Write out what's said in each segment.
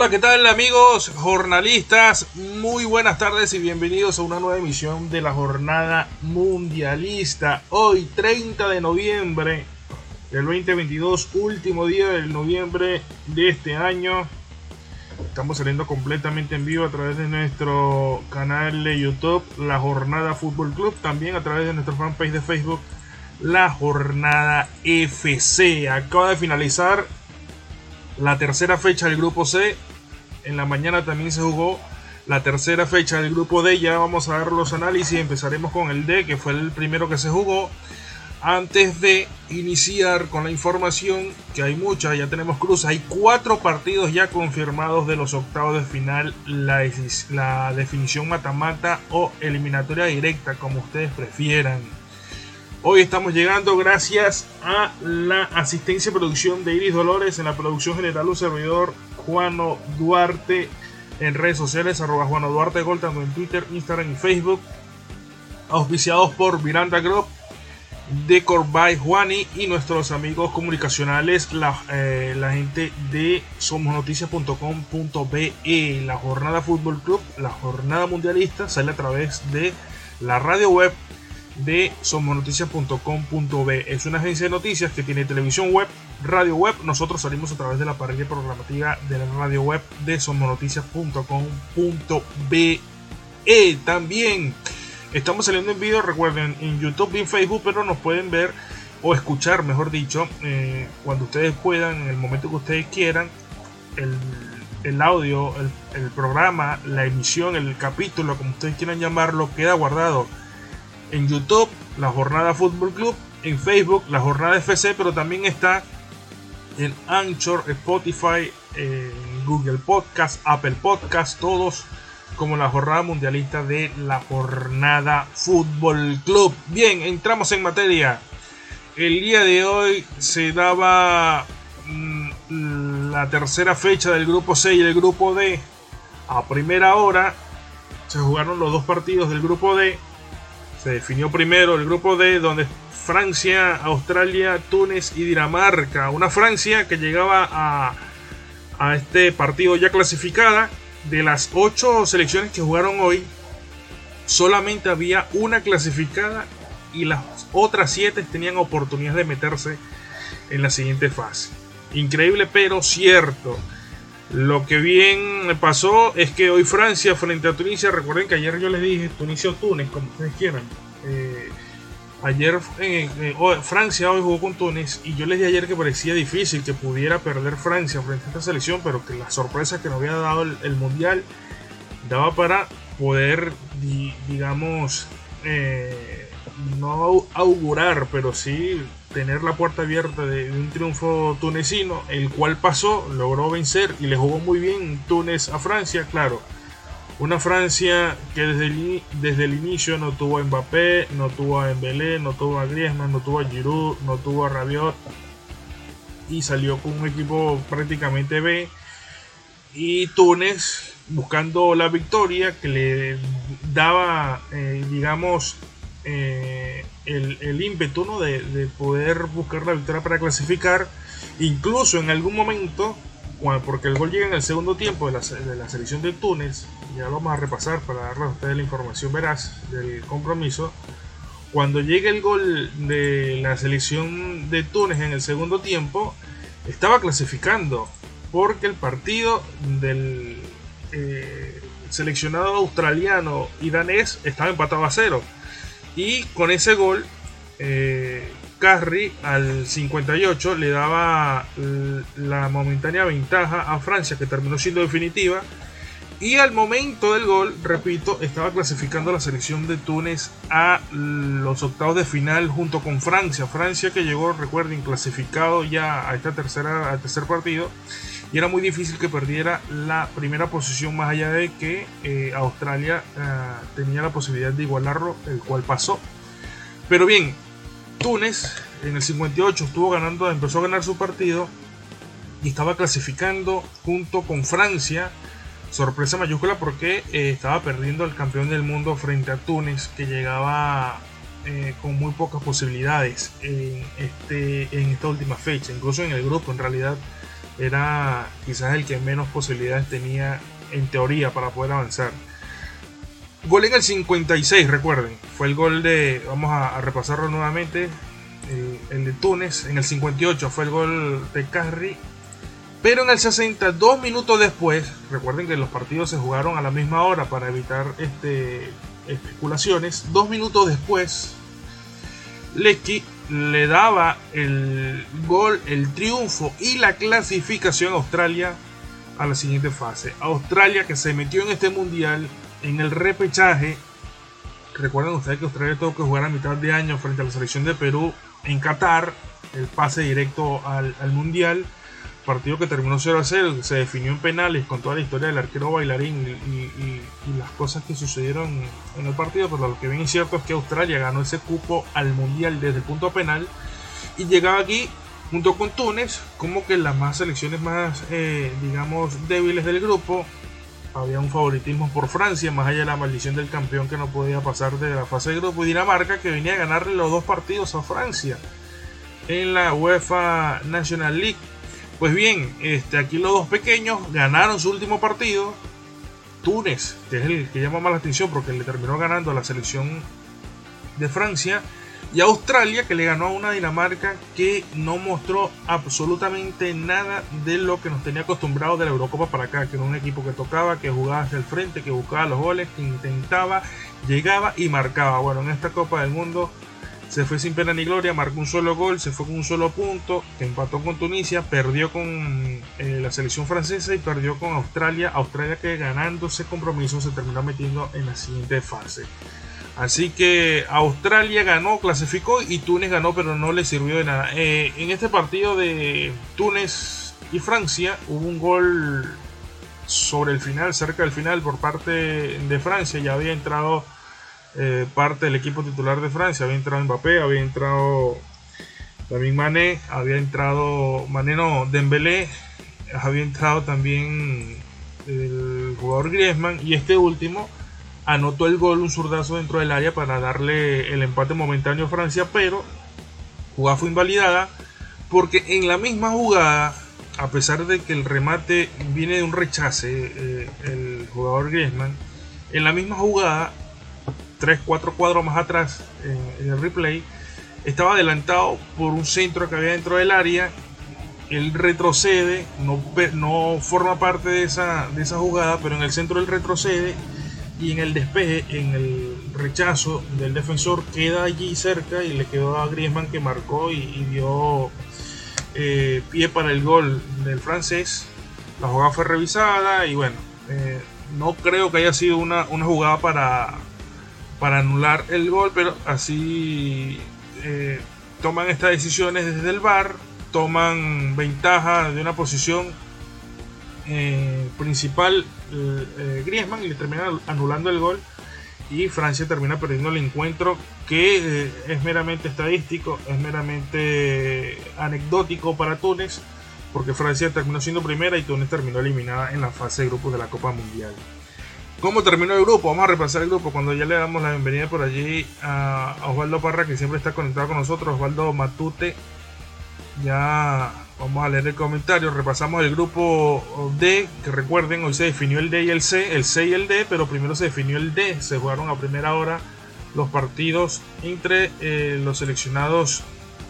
Hola, ¿qué tal amigos jornalistas? Muy buenas tardes y bienvenidos a una nueva emisión de la jornada mundialista. Hoy 30 de noviembre del 2022, último día del noviembre de este año. Estamos saliendo completamente en vivo a través de nuestro canal de YouTube, La Jornada Fútbol Club, también a través de nuestro fanpage de Facebook, La Jornada FC. Acaba de finalizar la tercera fecha del grupo C. En la mañana también se jugó la tercera fecha del grupo D. Ya vamos a dar los análisis. Empezaremos con el D, que fue el primero que se jugó. Antes de iniciar con la información, que hay muchas, ya tenemos cruz, hay cuatro partidos ya confirmados de los octavos de final, la, la definición mata-mata o eliminatoria directa, como ustedes prefieran. Hoy estamos llegando gracias a la asistencia y producción de Iris Dolores en la producción general un servidor Juano Duarte en redes sociales arroba Juano Duarte Gol tanto en Twitter, Instagram y Facebook auspiciados por Miranda Group Decor by Juani y nuestros amigos comunicacionales la, eh, la gente de somosnoticias.com.be la jornada fútbol club la jornada mundialista sale a través de la radio web de somosnoticias.com.be. Es una agencia de noticias que tiene televisión web, radio web. Nosotros salimos a través de la parrilla programativa de la radio web de somosnoticias.com.be. También estamos saliendo en video, recuerden, en YouTube y en Facebook, pero nos pueden ver o escuchar, mejor dicho, eh, cuando ustedes puedan, en el momento que ustedes quieran, el, el audio, el, el programa, la emisión, el capítulo, como ustedes quieran llamarlo, queda guardado en YouTube, la Jornada Fútbol Club, en Facebook, la Jornada FC, pero también está en Anchor, Spotify, Google Podcast, Apple Podcast, todos como la jornada mundialista de la Jornada Fútbol Club. Bien, entramos en materia. El día de hoy se daba mm, la tercera fecha del grupo C y el grupo D. A primera hora se jugaron los dos partidos del grupo D se definió primero el grupo D, donde Francia, Australia, Túnez y Dinamarca. Una Francia que llegaba a, este partido ya clasificada. De las ocho selecciones que jugaron hoy, solamente había una clasificada y las otras siete tenían oportunidad de meterse en la siguiente fase. Increíble pero cierto. Lo que bien pasó es que hoy Francia frente a Tunisia, recuerden que ayer yo les dije Tunisia o Túnez, como ustedes quieran. Eh, ayer eh, eh, Francia hoy jugó con Túnez y yo les dije ayer que parecía difícil que pudiera perder Francia frente a esta selección, pero que la sorpresa que nos había dado el, Mundial daba para poder, digamos, no augurar, pero sí tener la puerta abierta de, un triunfo tunecino, el cual pasó, logró vencer y le jugó muy bien Túnez a Francia, claro. Una Francia que desde el, desde el inicio no tuvo a Mbappé, no tuvo a Dembélé, no tuvo a Griezmann, no tuvo a Giroud, no tuvo a Rabiot y salió con un equipo prácticamente B. Y Túnez buscando la victoria que le daba, eh, digamos, eh, el, ímpetu de, poder buscar la victoria para clasificar. Incluso en algún momento, porque el gol llega en el segundo tiempo de la, selección de Túnez, ya lo vamos a repasar para darle a ustedes la información veraz del compromiso. Cuando llega el gol de la selección de Túnez en el segundo tiempo, estaba clasificando porque el partido del eh, seleccionado australiano y danés estaba empatado a cero. Y con ese gol, eh, Carri al 58 le daba la momentánea ventaja a Francia, que terminó siendo definitiva. Y al momento del gol, repito, estaba clasificando la selección de Túnez a los octavos de final junto con Francia. Francia que llegó, recuerden, clasificado ya a esta tercera, al tercer partido. Y era muy difícil que perdiera la primera posición más allá de que eh, Australia eh, tenía la posibilidad de igualarlo, el cual pasó. Pero bien, Túnez en el 58 estuvo ganando, empezó a ganar su partido y estaba clasificando junto con Francia. Sorpresa mayúscula porque eh, estaba perdiendo el campeón del mundo frente a Túnez que llegaba con muy pocas posibilidades en, este, en esta última fecha, incluso en el grupo en realidad era quizás el que menos posibilidades tenía en teoría para poder avanzar. Gol en el 56, recuerden, fue el gol de, vamos a, repasarlo nuevamente, el, de Túnez. En el 58 fue el gol de Carri. Pero en el 60, dos minutos después, recuerden que los partidos se jugaron a la misma hora para evitar este, especulaciones. Dos minutos después, Lecky le daba el gol, el triunfo y la clasificación a Australia a la siguiente fase. Australia que se metió en este mundial en el repechaje. Recuerden ustedes que Australia tuvo que jugar a mitad de año frente a la selección de Perú en Qatar, el pase directo al, mundial. Partido que terminó 0 a 0, se definió en penales con toda la historia del arquero bailarín y, las cosas que sucedieron en el partido. Pero lo que bien es cierto es que Australia ganó ese cupo al mundial desde el punto penal y llegaba aquí junto con Túnez como que las más selecciones más, eh, digamos, débiles del grupo. Había un favoritismo por Francia, más allá de la maldición del campeón que no podía pasar de la fase de grupo. Y Dinamarca que venía a ganarle los dos partidos a Francia en la UEFA National League. Pues bien, este, aquí los dos pequeños ganaron su último partido. Túnez, que es el que llama más la atención porque le terminó ganando a la selección de Francia y Australia que le ganó a una Dinamarca que no mostró absolutamente nada de lo que nos tenía acostumbrado de la Eurocopa para acá, que era un equipo que tocaba, que jugaba hacia el frente, que buscaba los goles, que intentaba, llegaba y marcaba. Bueno, en esta Copa del Mundo se fue sin pena ni gloria, marcó un solo gol, se fue con un solo punto, empató con Tunisia, perdió con eh, la selección francesa y perdió con Australia. Australia que ganando ese compromiso se terminó metiendo en la siguiente fase. Así que Australia ganó, clasificó y Túnez ganó, pero no le sirvió de nada. Eh, en este partido de Túnez y Francia hubo un gol sobre el final, cerca del final, por parte de Francia. Ya había entrado eh, parte del equipo titular de Francia. Había entrado Mbappé, había entrado también Mané, había entrado Mané no, Dembélé, había entrado también el jugador Griezmann y este último anotó el gol, un zurdazo dentro del área para darle el empate momentáneo a Francia, pero jugada fue invalidada porque en la misma jugada, a pesar de que el remate viene de un rechace, eh, el jugador Griezmann, en la misma jugada, 3-4 cuadros más atrás en, el replay, estaba adelantado por un centro que había dentro del área él retrocede, no, no forma parte de esa, de esa jugada, pero en el centro él retrocede y en el despeje, en el rechazo del defensor, queda allí cerca y le quedó a Griezmann que marcó y, dio eh, pie para el gol del francés. La jugada fue revisada y bueno, eh, no creo que haya sido una, jugada para, para anular el gol, pero así eh, toman estas decisiones desde el bar, toman ventaja de una posición principal eh, eh, Griezmann y le termina anulando el gol y Francia termina perdiendo el encuentro que es meramente estadístico, es meramente anecdótico para Túnez porque Francia terminó siendo primera y Túnez terminó eliminada en la fase de grupos de la Copa Mundial. ¿Cómo terminó el grupo? Vamos a repasar el grupo cuando ya le damos la bienvenida por allí a Osvaldo Parra que siempre está conectado con nosotros, Osvaldo Matute ya Vamos a leer el comentario. Repasamos el grupo D, que recuerden, hoy se definió el D y el C, el C y el D, pero primero se definió el D. Se jugaron a primera hora los partidos entre eh, los seleccionados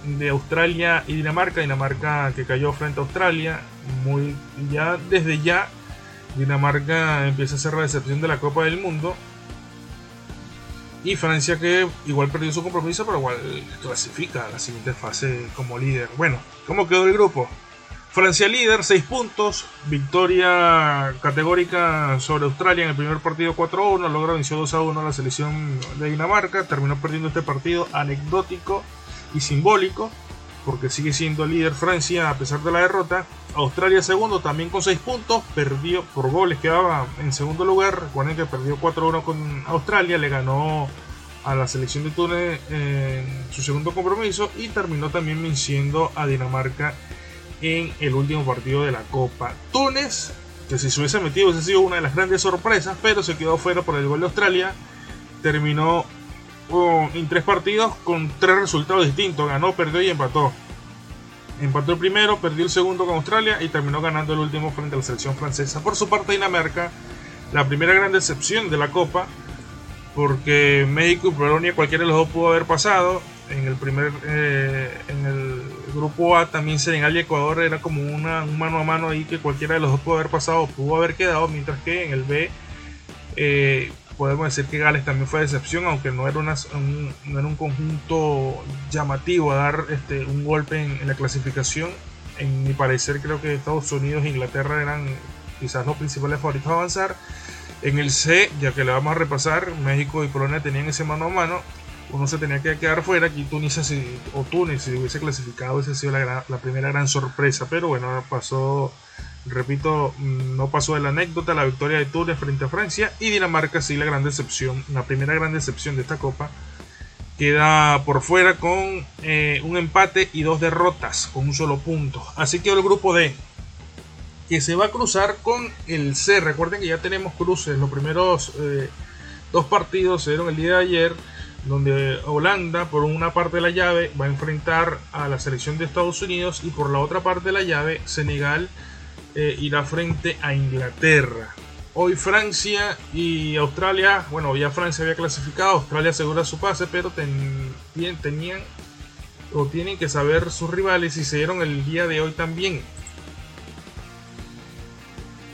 de Australia y Dinamarca. Dinamarca que cayó frente a Australia. Muy ya desde ya Dinamarca empieza a ser la decepción de la Copa del Mundo. Y Francia que igual perdió su compromiso, pero igual clasifica a la siguiente fase como líder. Bueno, ¿cómo quedó el grupo? Francia líder, 6 puntos, victoria categórica sobre Australia en el primer partido 4-1, logra venció 2-1 a la selección de Dinamarca, terminó perdiendo este partido anecdótico y simbólico, porque sigue siendo líder Francia a pesar de la derrota. Australia segundo también con 6 puntos, perdió por goles, quedaba en segundo lugar. Recuerden que perdió 4-1 con Australia, le ganó a la selección de Túnez en su segundo compromiso y terminó también venciendo a Dinamarca en el último partido de la Copa. Túnez, que si se hubiese metido hubiese sido una de las grandes sorpresas, pero se quedó fuera por el gol de Australia. Terminó en tres partidos con tres resultados distintos. Ganó, perdió y empató. Empató el primero, perdió el segundo con Australia y terminó ganando el último frente a la selección francesa. Por su parte, Dinamarca, la primera gran decepción de la Copa, porque México y Polonia cualquiera de los dos pudo haber pasado. En el primer, eh, en el grupo A también Senegal y Ecuador era como una, un mano a mano ahí que cualquiera de los dos pudo haber pasado, pudo haber quedado, mientras que en el B eh, podemos decir que Gales también fue decepción, aunque no era, una, un, conjunto llamativo a dar este, un golpe en, la clasificación. En mi parecer creo que Estados Unidos e Inglaterra eran quizás los principales favoritos a avanzar. En el C, ya que le vamos a repasar, México y Polonia tenían ese mano a mano. Uno se tenía que quedar fuera. Aquí Tunisia o Túnez, si hubiese clasificado, hubiese sido la, la primera gran sorpresa. Pero bueno, pasó Repito, no pasó de la anécdota la victoria de Túnez frente a Francia y Dinamarca sí la gran decepción, la primera gran decepción de esta copa. Queda por fuera con eh, un empate y dos derrotas con un solo punto. Así que el grupo D, que se va a cruzar con el C. Recuerden que ya tenemos cruces. Los primeros eh, dos partidos se dieron el día de ayer, donde Holanda, por una parte de la llave, va a enfrentar a la selección de Estados Unidos y por la otra parte de la llave, Senegal eh, irá frente a Inglaterra. Hoy Francia y Australia, bueno, ya Francia había clasificado, Australia asegura su pase, pero tenían o tienen que saber sus rivales y se dieron el día de hoy también.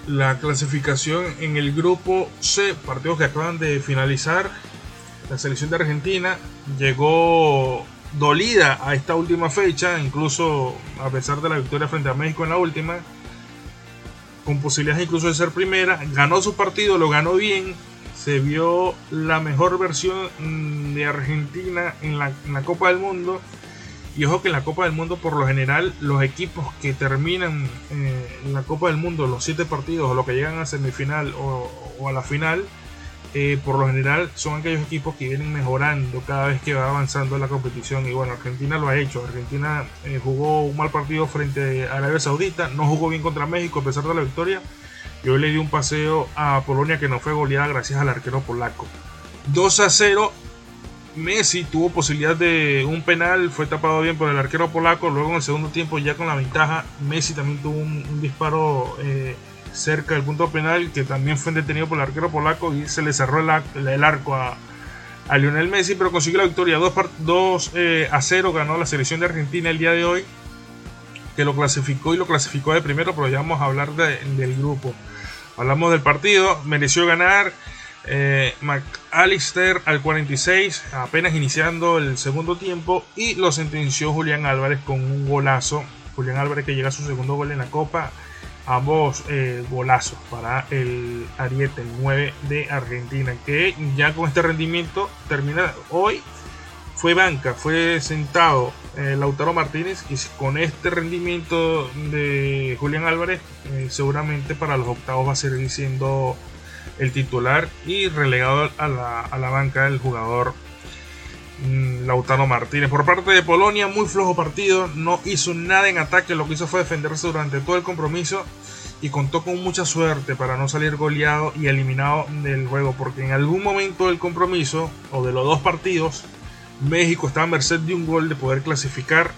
La clasificación en el grupo C, partidos que acaban de finalizar, la selección de Argentina llegó dolida a esta última fecha, incluso a pesar de la victoria frente a México en la última, con posibilidades incluso de ser primera, ganó su partido, lo ganó bien, se vio la mejor versión de Argentina en la, Copa del Mundo. Y ojo que en la Copa del Mundo, por lo general, los equipos que terminan eh, en la Copa del Mundo los siete partidos o los que llegan a semifinal o a la final, eh, por lo general son aquellos equipos que vienen mejorando cada vez que va avanzando la competición. Y bueno, Argentina lo ha hecho. Argentina eh, jugó un mal partido frente a Arabia Saudita, no jugó bien contra México a pesar de la victoria. Y hoy le dio un paseo a Polonia que no fue goleada gracias al arquero polaco. 2 a 0. Messi tuvo posibilidad de un penal, fue tapado bien por el arquero polaco. Luego en el segundo tiempo, ya con la ventaja, Messi también tuvo un, disparo. Eh, cerca del punto penal, que también fue detenido por el arquero polaco y se le cerró el, arco a, Lionel Messi, pero consiguió la victoria 2, eh, a 0, ganó la selección de Argentina el día de hoy, que lo clasificó y lo clasificó de primero, pero ya vamos a hablar del grupo. Hablamos del partido, mereció ganar. Eh, McAllister al 46, apenas iniciando el segundo tiempo, y lo sentenció Julián Álvarez con un golazo. Julián Álvarez que llega a su segundo gol en la Copa ambos eh, golazos para el Ariete 9 de Argentina, que ya con este rendimiento termina hoy. Fue banca, fue sentado eh, Lautaro Martínez y con este rendimiento de Julián Álvarez, eh, seguramente para los octavos va a seguir siendo el titular y relegado a la, a la banca del jugador Mm, Lautaro Martínez. Por parte de Polonia, muy flojo partido, no hizo nada en ataque, lo que hizo fue defenderse durante todo el compromiso y contó con mucha suerte para no salir goleado y eliminado del juego, porque en algún momento del compromiso o de los dos partidos, México estaba a merced de un gol de poder clasificar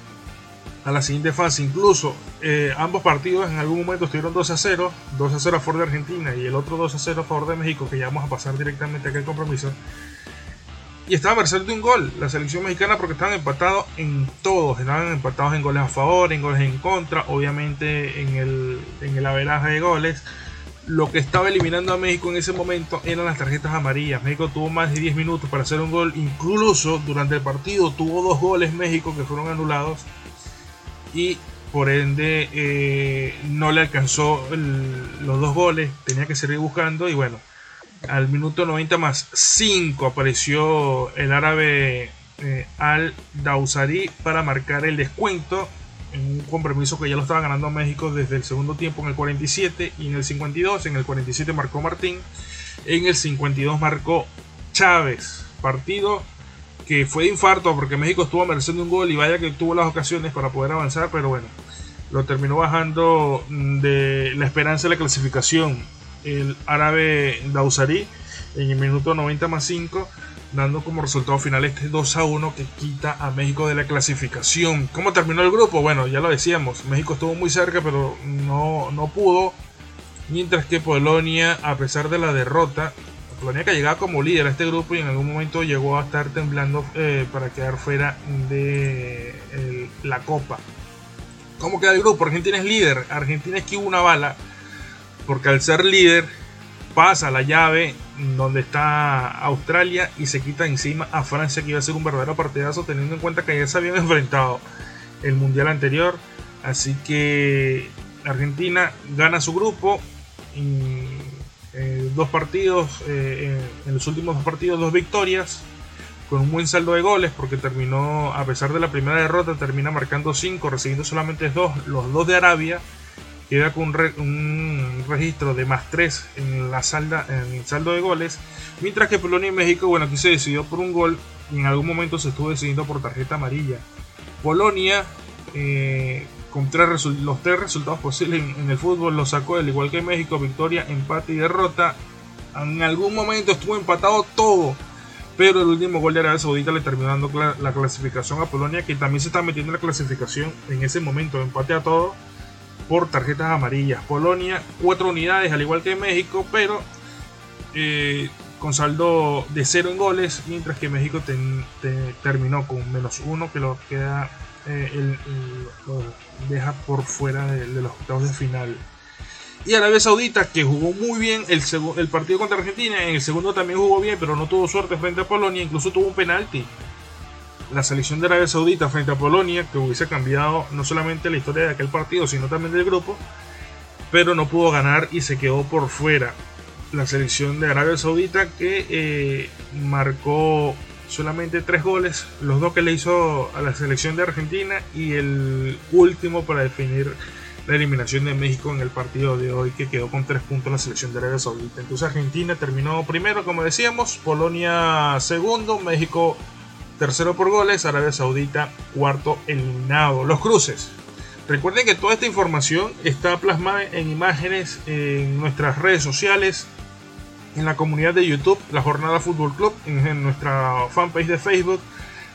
a la siguiente fase. Incluso eh, ambos partidos en algún momento estuvieron 2 a 0, 2 a 0 a favor de Argentina y el otro 2 a 0 a favor de México, que ya vamos a pasar directamente a aquel compromiso y estaba a merced de un gol la selección mexicana porque estaban empatados en todos, estaban empatados en goles a favor, en goles en contra, obviamente en el, en el averaje de goles. Lo que estaba eliminando a México en ese momento eran las tarjetas amarillas. México tuvo más de 10 minutos para hacer un gol, incluso durante el partido tuvo dos goles México que fueron anulados y por ende eh, no le alcanzó los dos goles, tenía que seguir buscando y bueno, al minuto 90 más 5 apareció el árabe eh, Al Dausari para marcar el descuento en un compromiso que ya lo estaba ganando México desde el segundo tiempo en el 47 y en el 52. En el 47 marcó Martín, en el 52 marcó Chávez. Partido que fue de infarto porque México estuvo de un gol y vaya que tuvo las ocasiones para poder avanzar, pero bueno, lo terminó bajando de la esperanza de la clasificación el árabe Dausari en el minuto 90 más 5 dando como resultado final este 2 a 1 que quita a México de la clasificación. ¿Cómo terminó el grupo? Bueno, ya lo decíamos, México estuvo muy cerca pero no, no pudo, mientras que Polonia, a pesar de la derrota, Polonia que llegaba como líder a este grupo y en algún momento llegó a estar temblando eh, para quedar fuera de la Copa. ¿Cómo queda el grupo? Argentina es líder, Argentina esquiva una bala, porque al ser líder pasa la llave donde está Australia y se quita encima a Francia que iba a ser un verdadero partidazo teniendo en cuenta que ya se habían enfrentado el mundial anterior así que Argentina gana su grupo y, eh, dos partidos eh, en los últimos dos partidos dos victorias con un buen saldo de goles porque terminó a pesar de la primera derrota termina marcando cinco recibiendo solamente dos los dos de Arabia queda con un, registro de más 3 en, la salda, en el saldo de goles, mientras que Polonia y México, bueno, aquí se decidió por un gol y en algún momento se estuvo decidiendo por tarjeta amarilla. Polonia, eh, con los tres resultados posibles en, el fútbol, lo sacó, al igual que México, victoria, empate y derrota. En algún momento estuvo empatado todo, pero el último gol de Arabia Saudita le terminó dando la clasificación a Polonia, que también se está metiendo en la clasificación en ese momento, empate a todo por tarjetas amarillas. Polonia, cuatro unidades, al igual que México, pero eh, con saldo de cero en goles, mientras que México terminó con menos uno, que lo queda eh, deja por fuera de, los octavos de final. Y Arabia Saudita, que jugó muy bien el, el partido contra Argentina, en el segundo también jugó bien, pero no tuvo suerte frente a Polonia, incluso tuvo un penalti la selección de Arabia Saudita frente a Polonia, que hubiese cambiado no solamente la historia de aquel partido, sino también del grupo, pero no pudo ganar y se quedó por fuera. La selección de Arabia Saudita que eh, marcó solamente tres goles, los dos que le hizo a la selección de Argentina y el último para definir la eliminación de México en el partido de hoy que quedó con tres puntos la selección de Arabia Saudita. Entonces Argentina terminó primero, como decíamos, Polonia segundo, México tercero por goles, Arabia Saudita cuarto eliminado. Los cruces. Recuerden que toda esta información está plasmada en imágenes en nuestras redes sociales, en la comunidad de YouTube, la Jornada Fútbol Club, en, nuestra fanpage de Facebook,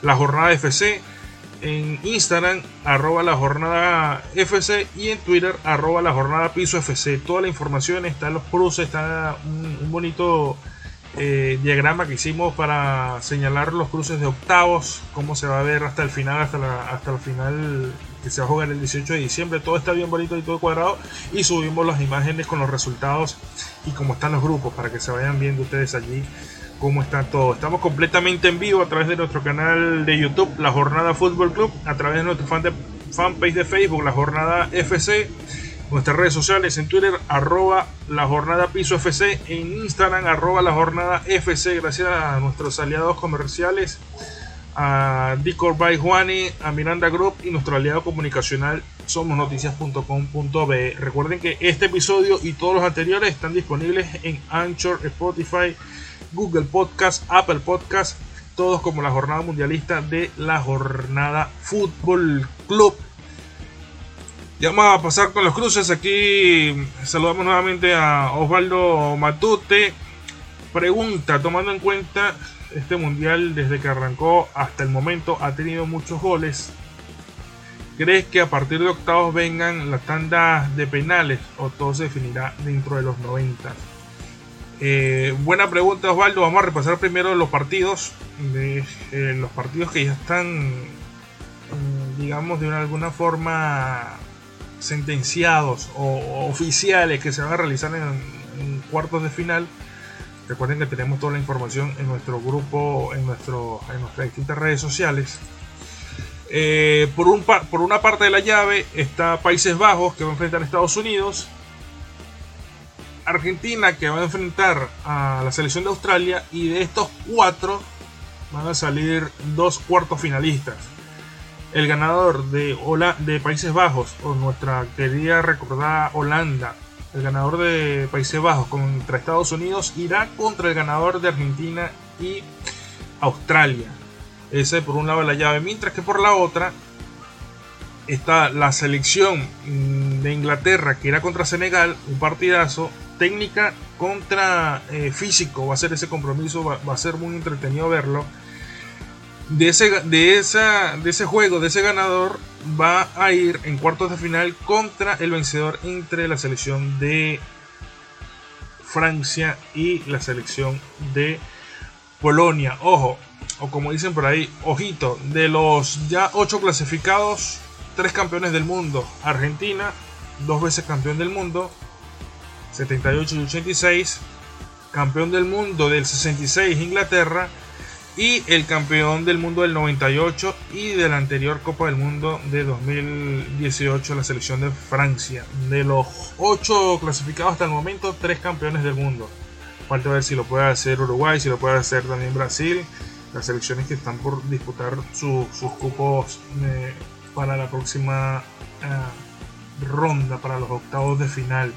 la Jornada FC, en Instagram, arroba la Jornada FC y en Twitter, arroba la Jornada Piso FC. Toda la información está en los cruces, está un bonito eh, diagrama que hicimos para señalar los cruces de octavos, cómo se va a ver hasta el final, hasta, hasta el final que se va a jugar el 18 de diciembre. Todo está bien bonito y todo cuadrado. Y subimos las imágenes con los resultados y cómo están los grupos para que se vayan viendo ustedes allí cómo está todo. Estamos completamente en vivo a través de nuestro canal de YouTube, La Jornada Fútbol Club, a través de nuestro fan de, fanpage de Facebook, La Jornada FC nuestras redes sociales en Twitter, arroba la jornada piso FC, en Instagram, arroba la jornada FC, gracias a nuestros aliados comerciales, a Dicor by Juani, a Miranda Group y nuestro aliado comunicacional somosnoticias.com.be. Recuerden que este episodio y todos los anteriores están disponibles en Anchor, Spotify, Google Podcast, Apple Podcast, todos como la jornada mundialista de la jornada Fútbol Club. Ya vamos a pasar con los cruces. Aquí saludamos nuevamente a Osvaldo Matute. Pregunta, tomando en cuenta este mundial desde que arrancó hasta el momento ha tenido muchos goles. ¿Crees que a partir de octavos vengan las tandas de penales o todo se definirá dentro de los 90? Eh, buena pregunta Osvaldo, vamos a repasar primero los partidos, eh, los partidos que ya están, mm, digamos, de alguna forma sentenciados o oficiales que se van a realizar en, cuartos de final. Recuerden que tenemos toda la información en nuestro grupo, en, nuestro, en nuestras distintas redes sociales. Eh, por, un, por una parte de la llave está Países Bajos que va a enfrentar a Estados Unidos. Argentina que va a enfrentar a la selección de Australia. Y de estos cuatro van a salir dos cuartos finalistas el ganador de, de Países Bajos, o nuestra querida recordada Holanda, el ganador de Países Bajos contra Estados Unidos, irá contra el ganador de Argentina y Australia. Ese por un lado la llave, mientras que por la otra está la selección de Inglaterra que irá contra Senegal, un partidazo, técnica contra eh, físico va a ser ese compromiso, va, a ser muy entretenido verlo. De ese, de, esa, de ese juego, de ese ganador, va a ir en cuartos de final contra el vencedor entre la selección de Francia y la selección de Polonia. Ojo, o como dicen por ahí, ojito, de los ya ocho clasificados, tres campeones del mundo. Argentina, dos veces campeón del mundo, 78 y 86, campeón del mundo del 66 Inglaterra y el campeón del mundo del 98 y de la anterior Copa del Mundo de 2018 la selección de Francia. De los 8 clasificados hasta el momento, 3 campeones del mundo. Falta ver si lo puede hacer Uruguay, si lo puede hacer también Brasil. Las selecciones que están por disputar sus cupos eh, para la próxima eh, ronda, para los octavos de final.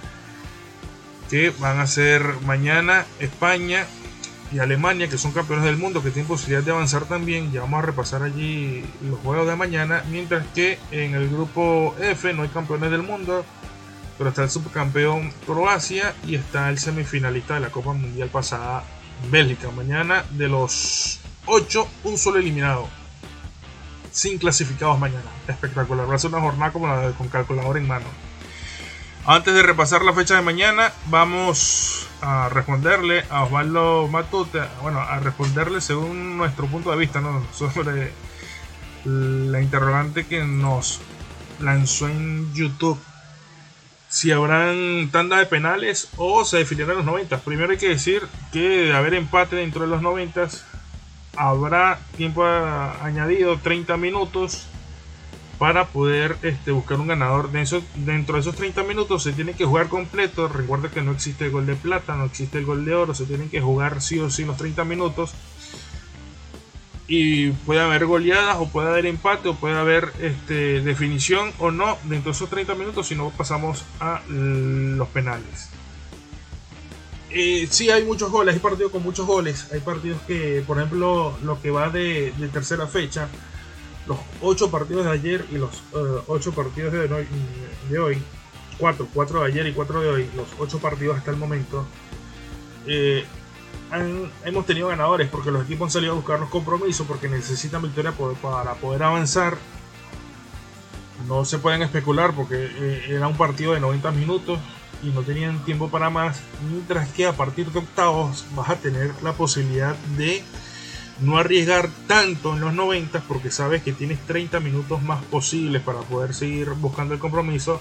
Que van a ser mañana España, y Alemania, que son campeones del mundo, que tienen posibilidad de avanzar también. Ya vamos a repasar allí los juegos de mañana. Mientras que en el grupo F no hay campeones del mundo, pero está el subcampeón Croacia y está el semifinalista de la Copa Mundial pasada, Bélgica. Mañana de los 8, un solo eliminado. Sin clasificados mañana. Espectacular. Va a ser una jornada como la de, con calculador en mano. Antes de repasar la fecha de mañana, vamos a responderle a Osvaldo Matute, bueno, a responderle según nuestro punto de vista, ¿no? Sobre la interrogante que nos lanzó en YouTube. Si habrán tanda de penales o se definirán los 90. Primero hay que decir que de haber empate dentro de los 90 habrá tiempo añadido 30 minutos para poder este, buscar un ganador. dentro de esos 30 minutos se tiene que jugar completo. Recuerda que no existe el gol de plata, no existe el gol de oro. Se tienen que jugar sí o sí los 30 minutos. Y puede haber goleadas, o puede haber empate, o puede haber este, definición o no dentro de esos 30 minutos. Si no, pasamos a los penales. Eh, sí, hay muchos goles, hay partidos con muchos goles. Hay partidos que, por ejemplo, lo que va de tercera fecha los ocho partidos de ayer y los uh, ocho partidos de hoy, de hoy, cuatro, cuatro de ayer y cuatro de hoy, los ocho partidos hasta el momento, eh, hemos tenido ganadores porque los equipos han salido a buscar los compromisos porque necesitan victoria para poder avanzar. No se pueden especular porque eh, era un partido de 90 minutos y no tenían tiempo para más, mientras que a partir de octavos vas a tener la posibilidad de no arriesgar tanto en los 90 porque sabes que tienes 30 minutos más posibles para poder seguir buscando el compromiso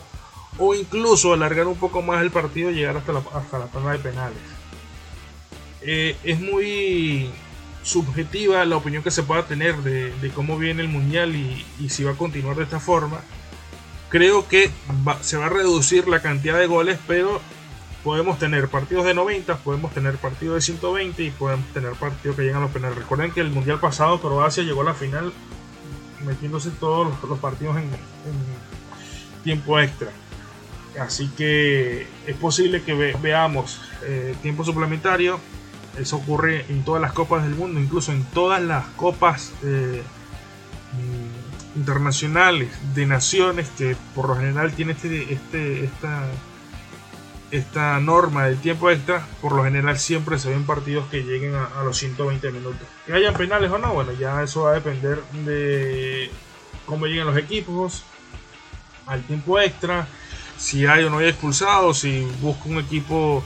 o incluso alargar un poco más el partido y llegar hasta la, hasta la tanda de penales. Eh, es muy subjetiva la opinión que se pueda tener de, cómo viene el mundial y, si va a continuar de esta forma. Creo que se va a reducir la cantidad de goles, pero podemos tener partidos de 90, podemos tener partidos de 120 y podemos tener partidos que llegan a los penales. Recuerden que el mundial pasado Croacia llegó a la final metiéndose todos los, partidos en, tiempo extra. Así que es posible que veamos eh, tiempo suplementario. Eso ocurre en todas las copas del mundo, incluso en todas las copas eh, internacionales de naciones que por lo general tiene este, este, esta esta norma del tiempo extra, por lo general siempre se ven partidos que lleguen a, los 120 minutos. Que hayan penales o no, bueno, ya eso va a depender de cómo lleguen los equipos al tiempo extra, si hay o no hay expulsados, si busca un equipo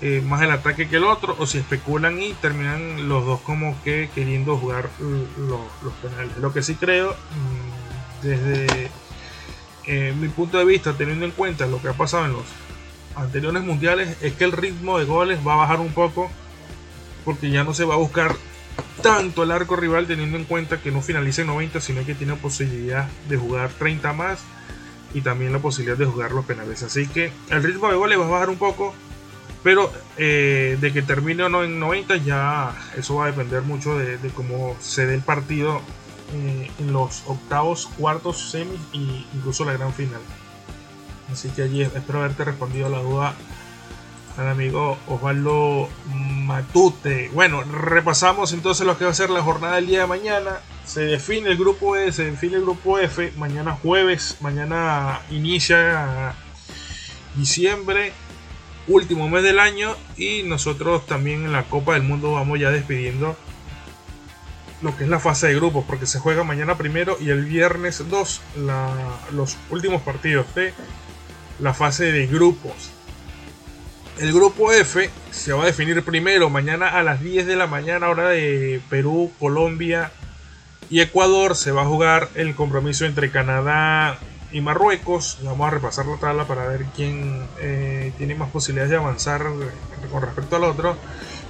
eh, más el ataque que el otro, o si especulan y terminan los dos como que queriendo jugar los, penales. Lo que sí creo, mm, desde eh, mi punto de vista, teniendo en cuenta lo que ha pasado en los anteriores mundiales es que el ritmo de goles va a bajar un poco porque ya no se va a buscar tanto el arco rival teniendo en cuenta que no finalice en 90 sino que tiene posibilidad de jugar 30 más y también la posibilidad de jugar los penales así que el ritmo de goles va a bajar un poco pero eh, de que termine o no en 90 ya eso va a depender mucho de, cómo se dé el partido eh, en los octavos, cuartos, semis e incluso la gran final. Así que allí espero haberte respondido la duda al amigo Osvaldo Matute. Bueno, repasamos entonces lo que va a ser la jornada del día de mañana. Se define el grupo E, se define el grupo F. Mañana jueves, mañana inicia diciembre. último mes del año y nosotros también en la Copa del Mundo vamos ya despidiendo lo que es la fase de grupos porque se juega mañana primero y el viernes 2 los últimos partidos de la fase de grupos. El grupo F se va a definir primero mañana a las 10 de la mañana hora de Perú, Colombia y Ecuador. Se va a jugar el compromiso entre Canadá y Marruecos. Vamos a repasar la tabla para ver quién eh, tiene más posibilidades de avanzar con respecto al otro.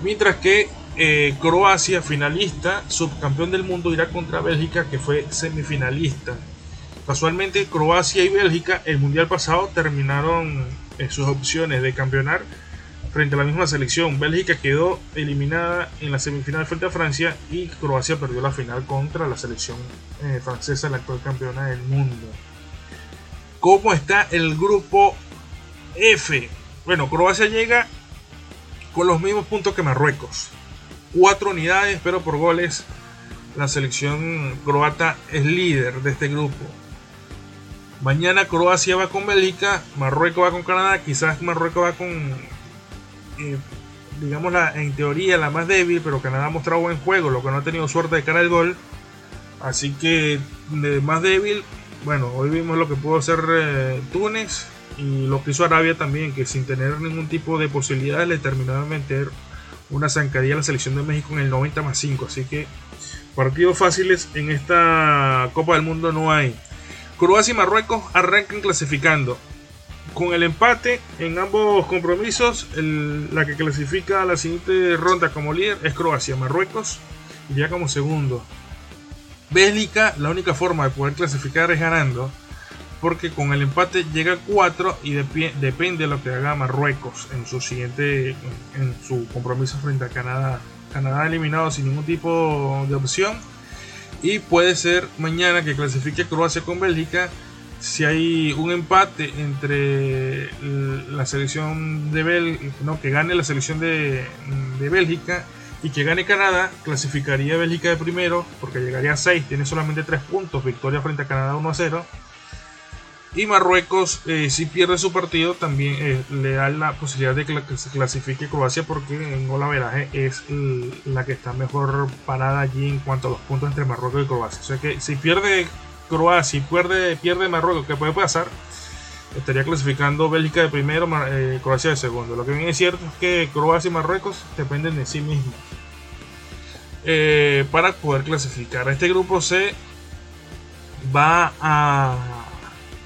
Mientras que eh, Croacia, finalista, subcampeón del mundo, irá contra Bélgica, que fue semifinalista. Casualmente, Croacia y Bélgica, el mundial pasado, terminaron en sus opciones de campeonar frente a la misma selección. Bélgica quedó eliminada en la semifinal frente a Francia y Croacia perdió la final contra la selección eh, francesa, la actual campeona del mundo. ¿Cómo está el grupo F? Bueno, Croacia llega con los mismos puntos que Marruecos. Cuatro unidades, pero por goles. La selección croata es líder de este grupo. Mañana Croacia va con Bélgica, Marruecos va con Canadá, quizás Marruecos va con, eh, digamos, la, en teoría la más débil, pero Canadá ha mostrado buen juego, lo que no ha tenido suerte de cara al gol. Así que de más débil bueno, hoy vimos lo que pudo hacer eh, Túnez y lo que hizo Arabia también, que sin tener ningún tipo de posibilidad le terminó de meter una zancadilla a la selección de México en el 90 más 5. Así que partidos fáciles en esta Copa del Mundo no hay. Croacia y Marruecos arrancan clasificando. Con el empate en ambos compromisos, la que clasifica a la siguiente ronda como líder es Croacia. Marruecos iría como segundo. Bélgica, la única forma de poder clasificar es ganando, porque con el empate llega a 4 y depende de lo que haga Marruecos en su siguiente en su compromiso frente a Canadá. Canadá eliminado sin ningún tipo de opción y puede ser mañana que clasifique Croacia con Bélgica si hay un empate entre la selección de Bélgica, no, que gane la selección de, de Bélgica y que gane Canadá, clasificaría Bélgica de primero, porque llegaría a 6, tiene solamente 3 puntos, victoria frente a Canadá 1 a 0. Y Marruecos, eh, si pierde su partido, también eh, le da la posibilidad de que, se clasifique Croacia, porque en golaveraje es la que está mejor parada allí en cuanto a los puntos entre Marruecos y Croacia. O sea que si pierde Croacia y pierde, pierde Marruecos, ¿qué puede pasar? estaría clasificando Bélgica de primero, eh, Croacia de segundo. Lo que bien es cierto es que Croacia y Marruecos dependen de sí mismos para poder clasificar. Este grupo C va a,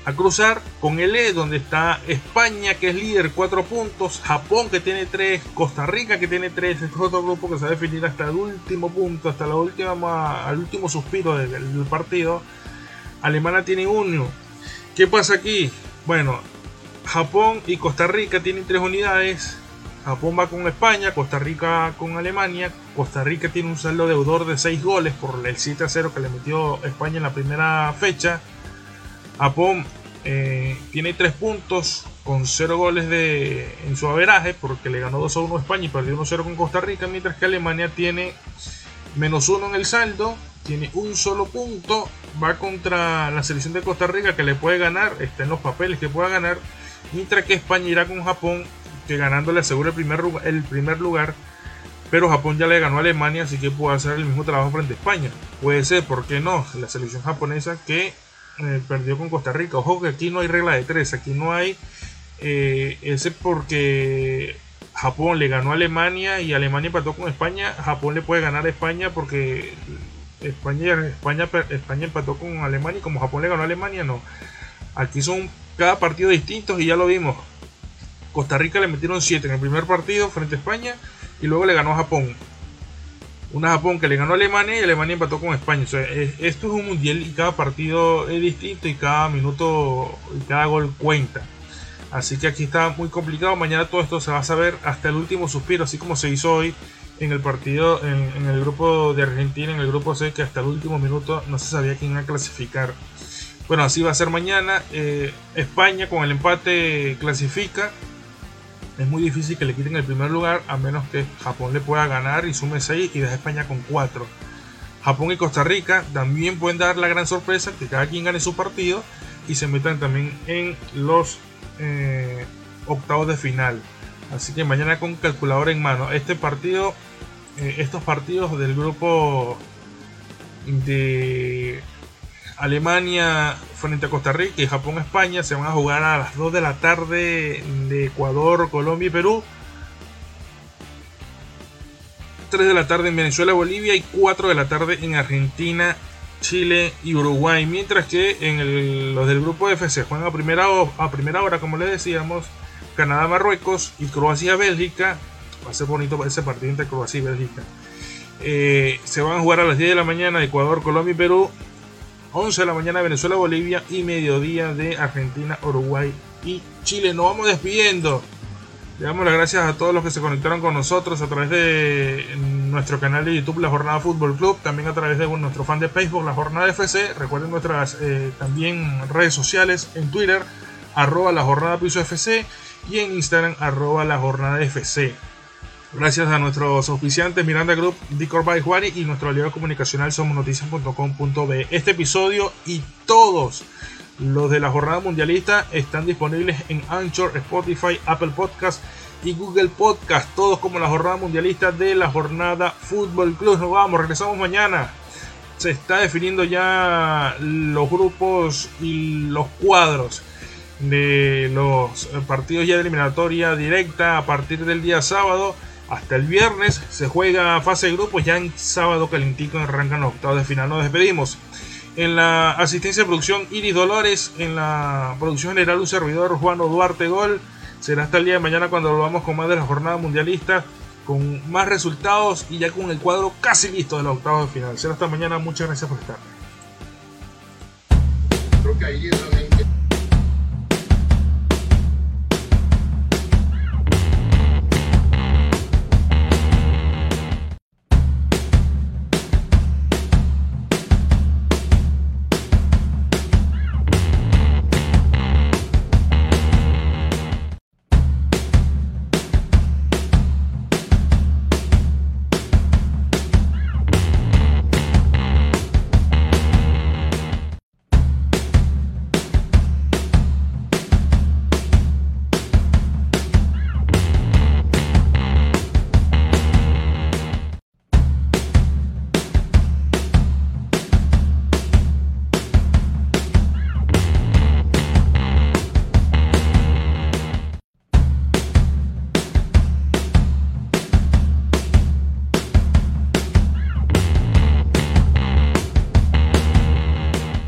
a, cruzar con el E, donde está España, que es líder, 4 puntos, Japón, que tiene 3, Costa Rica, que tiene 3. Este es otro grupo que se va a definir hasta el último punto, hasta la última, al último suspiro del, partido. Alemania tiene 1. ¿Qué pasa aquí? Bueno, Japón y Costa Rica tienen tres unidades. Japón va con España, Costa Rica con Alemania. Costa Rica tiene un saldo deudor de 6 goles por el 7 a 0 que le metió España en la primera fecha. Japón eh, tiene 3 puntos con 0 goles de, en su averaje porque le ganó 2 a 1 a España y perdió 1 a 0 con Costa Rica. Mientras que Alemania tiene menos 1 en el saldo tiene un solo punto, va contra la selección de Costa Rica que le puede ganar, está en los papeles que pueda ganar, mientras que España irá con Japón, que ganando le asegura el primer, el primer lugar, pero Japón ya le ganó a Alemania, así que puede hacer el mismo trabajo frente a España. Puede ser, ¿por qué no? La selección japonesa que eh, perdió con Costa Rica. Ojo que aquí no hay regla de tres, aquí no hay eh, ese porque Japón le ganó a Alemania y Alemania empató con España. Japón le puede ganar a España porque España, España, España empató con Alemania y como Japón le ganó a Alemania, no. Aquí son cada partido distintos y ya lo vimos. Costa Rica le metieron 7 en el primer partido frente a España y luego le ganó a Japón. Una Japón que le ganó a Alemania y Alemania empató con España. esto es un mundial y cada partido es distinto y cada minuto y cada gol cuenta. Así que aquí está muy complicado. Mañana todo esto se va a saber hasta el último suspiro, así como se hizo hoy en el partido, en, el grupo de Argentina, en el grupo C, que hasta el último minuto no se sabía quién iba a clasificar. Bueno, así va a ser mañana. Eh, España con el empate clasifica. Es muy difícil que le quiten el primer lugar, a menos que Japón le pueda ganar y sume 6 y deje España con 4. Japón y Costa Rica también pueden dar la gran sorpresa que cada quien gane su partido y se metan también en los eh, octavos de final. Así que mañana con calculador en mano. Este partido, eh, estos partidos del grupo de Alemania frente a Costa Rica y Japón España se van a jugar a las 2 de la tarde de Ecuador, Colombia y Perú. 3 de la tarde en Venezuela, Bolivia y 4 de la tarde en Argentina, Chile y Uruguay. Mientras que en los del grupo F se juegan a primera, a primera hora, como les decíamos, Canadá, Marruecos y Croacia, Bélgica. Va a ser bonito ese partido entre Croacia y Bélgica. Eh, se van a jugar a las 10 de la mañana Ecuador, Colombia y Perú. 11 de la mañana Venezuela, Bolivia y mediodía de Argentina, Uruguay y Chile. Nos vamos despidiendo. Le damos las gracias a todos los que se conectaron con nosotros a través de nuestro canal de YouTube La Jornada Fútbol Club, también a través de nuestro fan de Facebook La Jornada FC. Recuerden nuestras eh, también redes sociales en Twitter, arroba La Jornada Piso FC y en Instagram, arroba La Jornada FC. Gracias a nuestros auspiciantes Miranda Group, Dicor by Juari y nuestro aliado comunicacional somosnoticias.com.be. Este episodio y todos los de la jornada mundialista están disponibles en Anchor, Spotify, Apple Podcast y Google Podcast. Todos como la jornada mundialista de la jornada Fútbol Club. Nos vamos, regresamos mañana. Se está definiendo ya los grupos y los cuadros de los partidos ya de eliminatoria directa a partir del día sábado hasta el viernes se juega fase de grupos, ya en sábado calentico arrancan los octavos de final. Nos despedimos. En la asistencia de producción Iris Dolores, en la producción general un servidor Juan Duarte Gol. Será hasta el día de mañana cuando volvamos con más de la jornada mundialista, con más resultados y ya con el cuadro casi listo de los octavos de final. Será hasta mañana, muchas gracias por estar.